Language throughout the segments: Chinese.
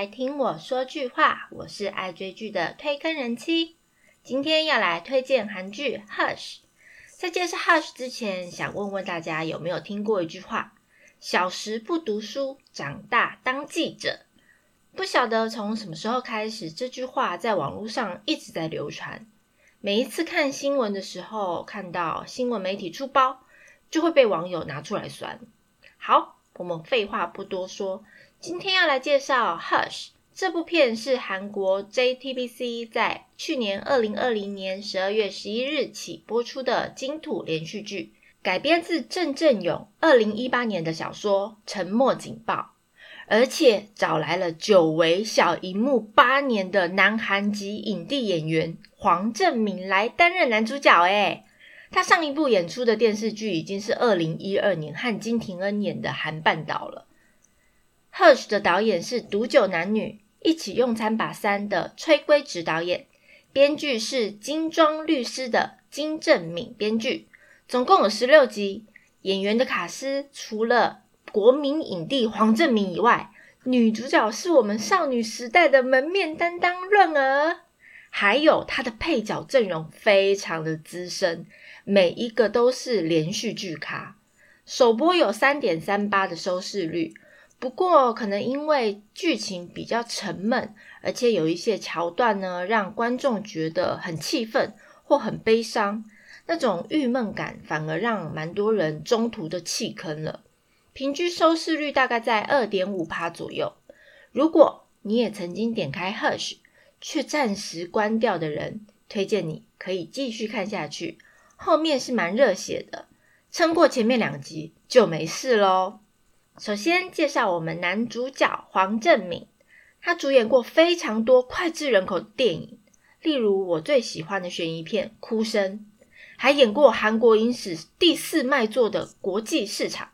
来听我说句话，我是爱追剧的推坑人妻。今天要来推荐韩剧《Hush》。在介绍《Hush》之前，想问问大家有没有听过一句话：“小时不读书，长大当记者。”不晓得从什么时候开始，这句话在网络上一直在流传。每一次看新闻的时候，看到新闻媒体出包，就会被网友拿出来酸。好，我们废话不多说。今天要来介绍《Hush》这部片，是韩国 JTBC 在去年二零二零年十二月十一日起播出的金土连续剧，改编自郑振勇二零一八年的小说《沉默警报》，而且找来了久违小荧幕八年的南韩籍影帝演员黄正明来担任男主角。诶他上一部演出的电视剧已经是二零一二年和金廷恩演的《韩半岛》了。《Hush》的导演是独九男女一起用餐把三的崔圭植导演，编剧是金装律师的金正敏编剧，总共有十六集。演员的卡司除了国民影帝黄正明以外，女主角是我们少女时代的门面担当润儿，还有她的配角阵容非常的资深，每一个都是连续剧咖。首播有三点三八的收视率。不过，可能因为剧情比较沉闷，而且有一些桥段呢，让观众觉得很气愤或很悲伤，那种郁闷感反而让蛮多人中途的弃坑了。平均收视率大概在二点五趴左右。如果你也曾经点开 Hush 却暂时关掉的人，推荐你可以继续看下去，后面是蛮热血的，撑过前面两集就没事喽。首先介绍我们男主角黄正敏，他主演过非常多脍炙人口的电影，例如我最喜欢的悬疑片《哭声》，还演过韩国影史第四卖座的《国际市场》。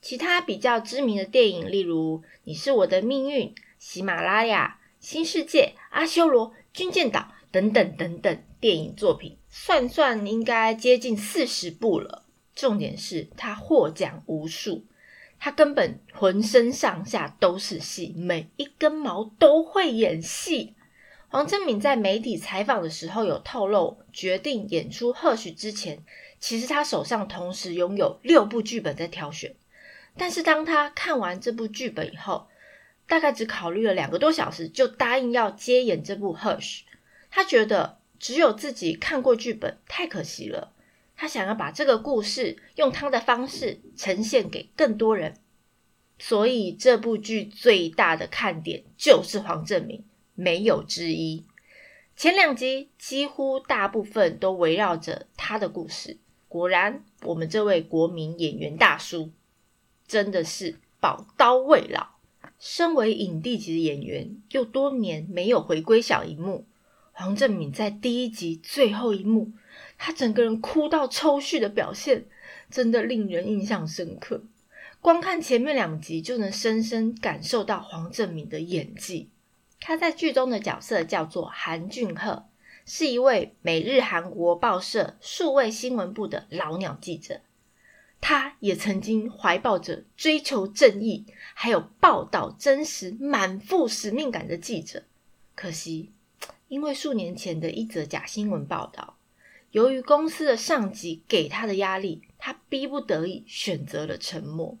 其他比较知名的电影，例如《你是我的命运》、《喜马拉雅》、《新世界》、《阿修罗》、《军舰岛》等等等等电影作品，算算应该接近四十部了。重点是他获奖无数。他根本浑身上下都是戏，每一根毛都会演戏。黄正敏在媒体采访的时候有透露，决定演出《贺许》之前，其实他手上同时拥有六部剧本在挑选。但是当他看完这部剧本以后，大概只考虑了两个多小时，就答应要接演这部《贺许》。他觉得只有自己看过剧本太可惜了。他想要把这个故事用他的方式呈现给更多人，所以这部剧最大的看点就是黄正明，没有之一。前两集几乎大部分都围绕着他的故事。果然，我们这位国民演员大叔真的是宝刀未老。身为影帝级的演员，又多年没有回归小荧幕，黄正敏在第一集最后一幕。他整个人哭到抽搐的表现，真的令人印象深刻。光看前面两集就能深深感受到黄正明的演技。他在剧中的角色叫做韩俊赫，是一位每日韩国报社数位新闻部的老鸟记者。他也曾经怀抱着追求正义，还有报道真实、满腹使命感的记者。可惜，因为数年前的一则假新闻报道。由于公司的上级给他的压力，他逼不得已选择了沉默。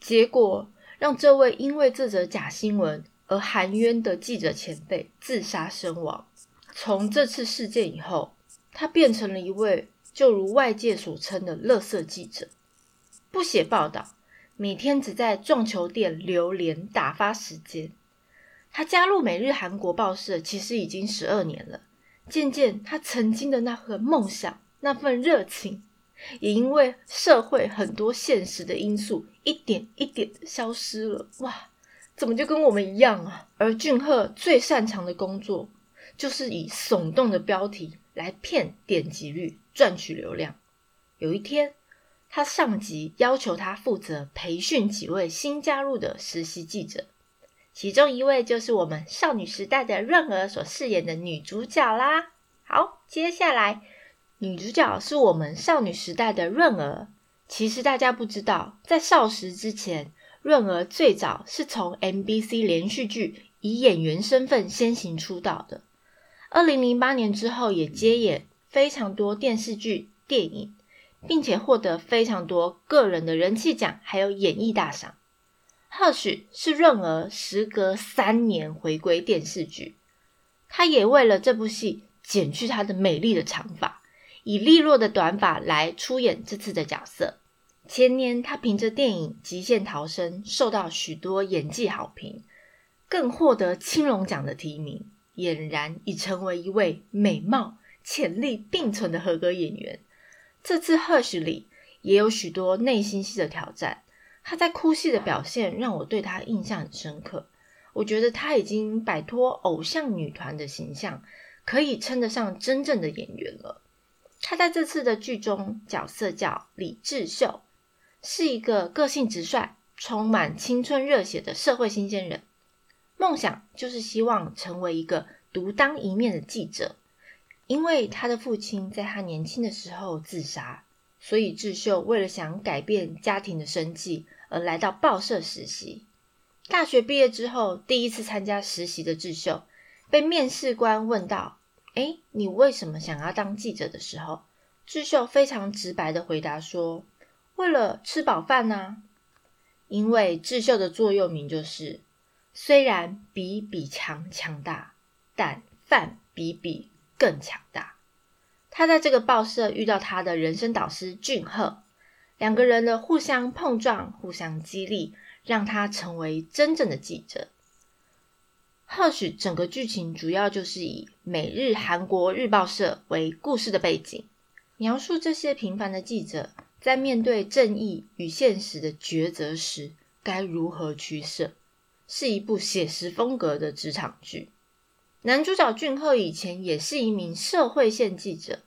结果让这位因为这则假新闻而含冤的记者前辈自杀身亡。从这次事件以后，他变成了一位就如外界所称的“垃圾记者”，不写报道，每天只在撞球店流连打发时间。他加入每日韩国报社其实已经十二年了。渐渐，他曾经的那份梦想、那份热情，也因为社会很多现实的因素，一点一点消失了。哇，怎么就跟我们一样啊？而俊赫最擅长的工作，就是以耸动的标题来骗点击率、赚取流量。有一天，他上级要求他负责培训几位新加入的实习记者。其中一位就是我们少女时代的润儿所饰演的女主角啦。好，接下来女主角是我们少女时代的润儿。其实大家不知道，在少时之前，润儿最早是从 MBC 连续剧《以演员身份先行出道的。二零零八年之后，也接演非常多电视剧、电影，并且获得非常多个人的人气奖，还有演艺大赏。或许是润儿时隔三年回归电视剧，他也为了这部戏剪去他的美丽的长发，以利落的短发来出演这次的角色。前年，他凭着电影《极限逃生》受到许多演技好评，更获得青龙奖的提名。俨然已成为一位美貌、潜力并存的合格演员。这次《Hush》里也有许多内心戏的挑战，他在哭戏的表现让我对他印象很深刻。我觉得他已经摆脱偶像女团的形象，可以称得上真正的演员了。他在这次的剧中角色叫李智秀，是一个个性直率、充满青春热血的社会新鲜人。梦想就是希望成为一个独当一面的记者，因为他的父亲在他年轻的时候自杀，所以智秀为了想改变家庭的生计而来到报社实习。大学毕业之后，第一次参加实习的智秀被面试官问到：“哎，你为什么想要当记者？”的时候，智秀非常直白的回答说：“为了吃饱饭呐。”因为智秀的座右铭就是。虽然比比强强大，但饭比比更强大。他在这个报社遇到他的人生导师俊赫，两个人的互相碰撞、互相激励，让他成为真正的记者。或许整个剧情主要就是以美日韩国日报社为故事的背景，描述这些平凡的记者在面对正义与现实的抉择时，该如何取舍。是一部写实风格的职场剧。男主角俊赫以前也是一名社会线记者，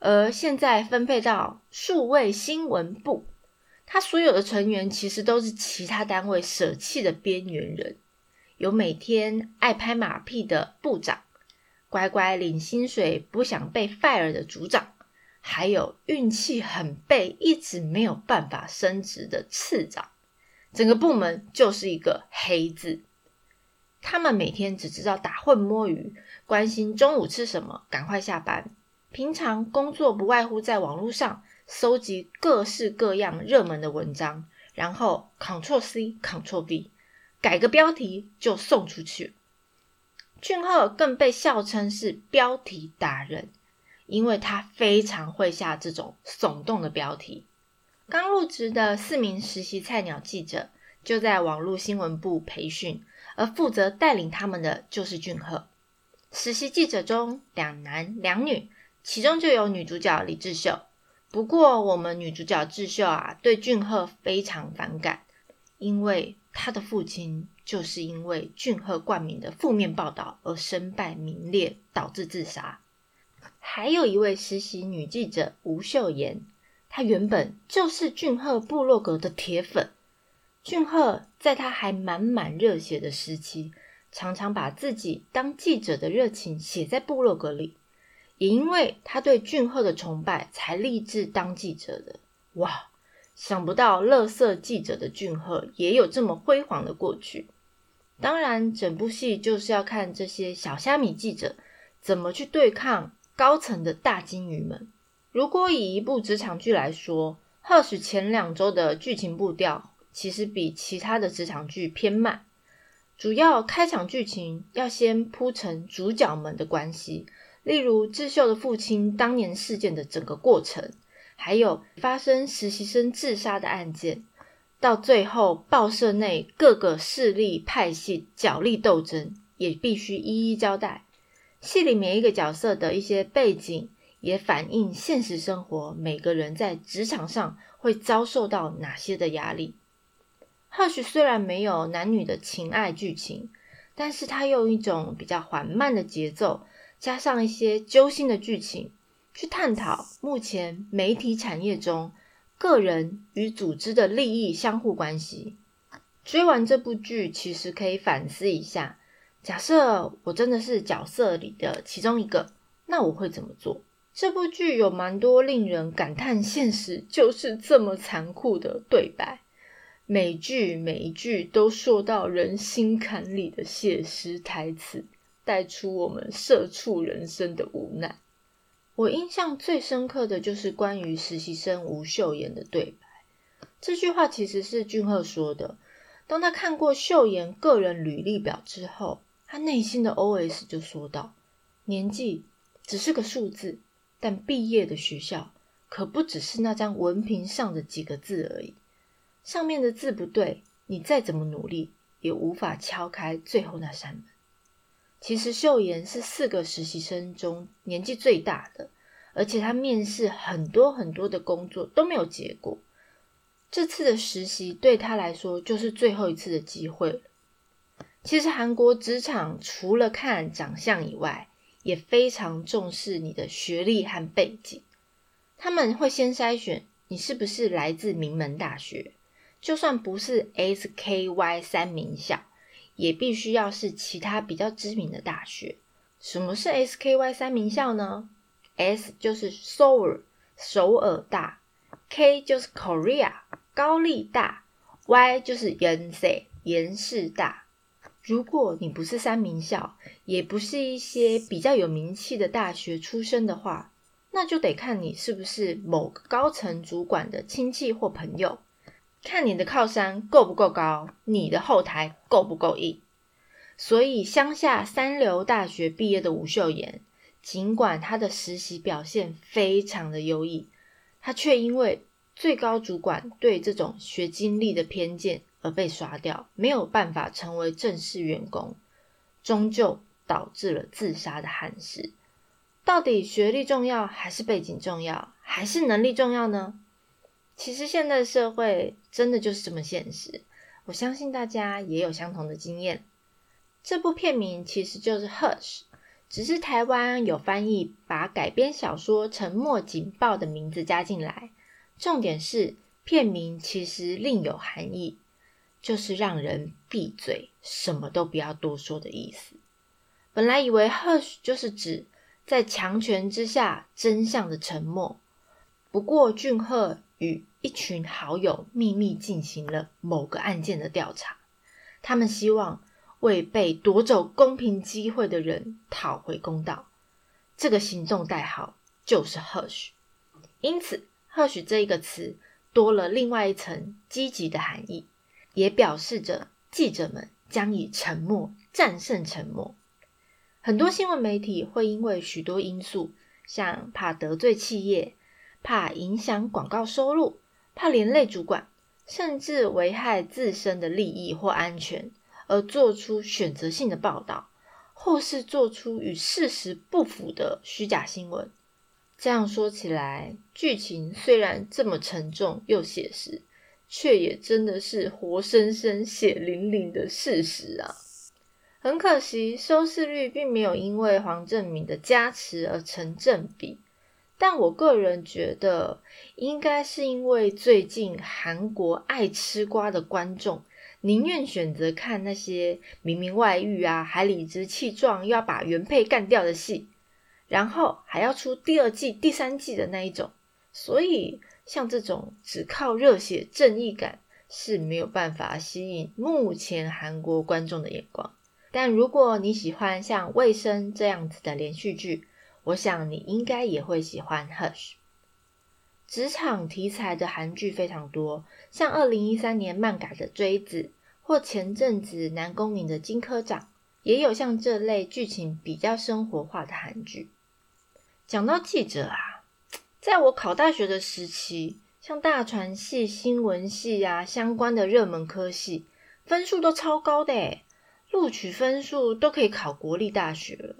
而现在分配到数位新闻部。他所有的成员其实都是其他单位舍弃的边缘人，有每天爱拍马屁的部长，乖乖领薪水不想被 fire 的组长，还有运气很背一直没有办法升职的次长。整个部门就是一个黑字，他们每天只知道打混摸鱼，关心中午吃什么，赶快下班。平常工作不外乎在网络上搜集各式各样热门的文章，然后 Ctrl C Ctrl V 改个标题就送出去。俊赫更被笑称是标题达人，因为他非常会下这种耸动的标题。刚入职的四名实习菜鸟记者就在网络新闻部培训，而负责带领他们的就是俊赫。实习记者中两男两女，其中就有女主角李智秀。不过，我们女主角智秀啊，对俊赫非常反感，因为她的父亲就是因为俊赫冠名的负面报道而身败名裂，导致自杀。还有一位实习女记者吴秀妍。她原本就是俊赫部落格的铁粉，俊赫在他还满满热血的时期，常常把自己当记者的热情写在部落格里，也因为他对俊赫的崇拜，才立志当记者的。哇，想不到乐色记者的俊赫也有这么辉煌的过去。当然，整部戏就是要看这些小虾米记者怎么去对抗高层的大金鱼们。如果以一部职场剧来说，或许前两周的剧情步调其实比其他的职场剧偏慢。主要开场剧情要先铺成主角们的关系，例如智秀的父亲当年事件的整个过程，还有发生实习生自杀的案件，到最后报社内各个势力派系角力斗争，也必须一一交代。戏里每一个角色的一些背景。也反映现实生活，每个人在职场上会遭受到哪些的压力。或许虽然没有男女的情爱剧情，但是他用一种比较缓慢的节奏，加上一些揪心的剧情，去探讨目前媒体产业中个人与组织的利益相互关系。追完这部剧，其实可以反思一下：假设我真的是角色里的其中一个，那我会怎么做？这部剧有蛮多令人感叹现实就是这么残酷的对白，每句每一句都说到人心坎里的写实台词，带出我们社畜人生的无奈。我印象最深刻的就是关于实习生吴秀妍的对白。这句话其实是俊赫说的。当他看过秀妍个人履历表之后，他内心的 OS 就说道：“年纪只是个数字，但毕业的学校可不只是那张文凭上的几个字而已。上面的字不对，你再怎么努力，也无法敲开最后那扇门。”其实秀妍是四个实习生中年纪最大的，而且她面试很多很多的工作都没有结果。这次的实习对她来说就是最后一次的机会了。其实韩国职场除了看长相以外，也非常重视你的学历和背景。他们会先筛选你是不是来自名门大学，就算不是 SKY 三名校。也必须要是其他比较知名的大学。什么是 SKY 三名校呢？S 就是首尔，首尔大；K 就是 Korea，高丽大；Y 就是 Yonsei，延世大。如果你不是三名校，也不是一些比较有名气的大学出身的话，那就得看你是不是某个高层主管的亲戚或朋友。看你的靠山够不够高，你的后台够不够硬。所以，乡下三流大学毕业的吴秀妍，尽管她的实习表现非常的优异，她却因为最高主管对这种学经历的偏见而被刷掉，没有办法成为正式员工，终究导致了自杀的憾事。到底学历重要还是背景重要，还是能力重要呢？其实现在的社会真的就是这么现实，我相信大家也有相同的经验。这部片名其实就是《Hush》，只是台湾有翻译把改编小说《沉默警报》的名字加进来。重点是片名其实另有含义，就是让人闭嘴，什么都不要多说的意思。本来以为《Hush》就是指在强权之下真相的沉默，不过俊赫。与一群好友秘密进行了某个案件的调查，他们希望为被夺走公平机会的人讨回公道。这个行动代号就是 “hush”，因此 “hush” 这一个词多了另外一层积极的含义，也表示着记者们将以沉默战胜沉默。很多新闻媒体会因为许多因素，像怕得罪企业。怕影响广告收入，怕连累主管，甚至危害自身的利益或安全，而做出选择性的报道，或是做出与事实不符的虚假新闻。这样说起来，剧情虽然这么沉重又写实，却也真的是活生生、血淋淋的事实啊！很可惜，收视率并没有因为黄正明的加持而成正比。但我个人觉得，应该是因为最近韩国爱吃瓜的观众，宁愿选择看那些明明外遇啊，还理直气壮要把原配干掉的戏，然后还要出第二季、第三季的那一种。所以，像这种只靠热血正义感是没有办法吸引目前韩国观众的眼光。但如果你喜欢像《卫生》这样子的连续剧，我想你应该也会喜欢《Hush》。职场题材的韩剧非常多，像二零一三年漫改的《锥子》，或前阵子南宫珉的《金科长》，也有像这类剧情比较生活化的韩剧。讲到记者啊，在我考大学的时期，像大传系、新闻系啊相关的热门科系，分数都超高的诶录取分数都可以考国立大学了。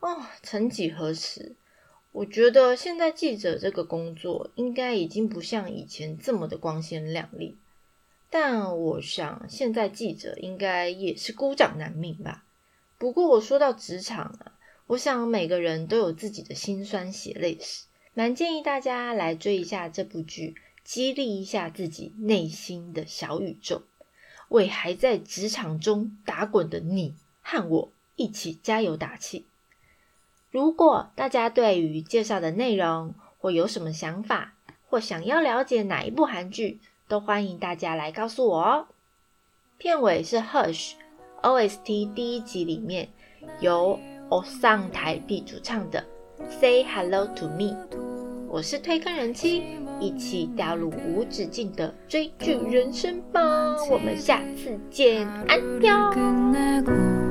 哦，曾几何时，我觉得现在记者这个工作应该已经不像以前这么的光鲜亮丽。但我想，现在记者应该也是孤掌难鸣吧。不过我说到职场啊，我想每个人都有自己的辛酸血泪史，蛮建议大家来追一下这部剧，激励一下自己内心的小宇宙，为还在职场中打滚的你和我一起加油打气。如果大家对于介绍的内容或有什么想法，或想要了解哪一部韩剧，都欢迎大家来告诉我哦。片尾是 Hush OST 第一集里面由 Osang 台币主唱的 Say Hello to Me。我是推坑人妻，一起掉入无止境的追剧人生吧！我们下次见，安妞。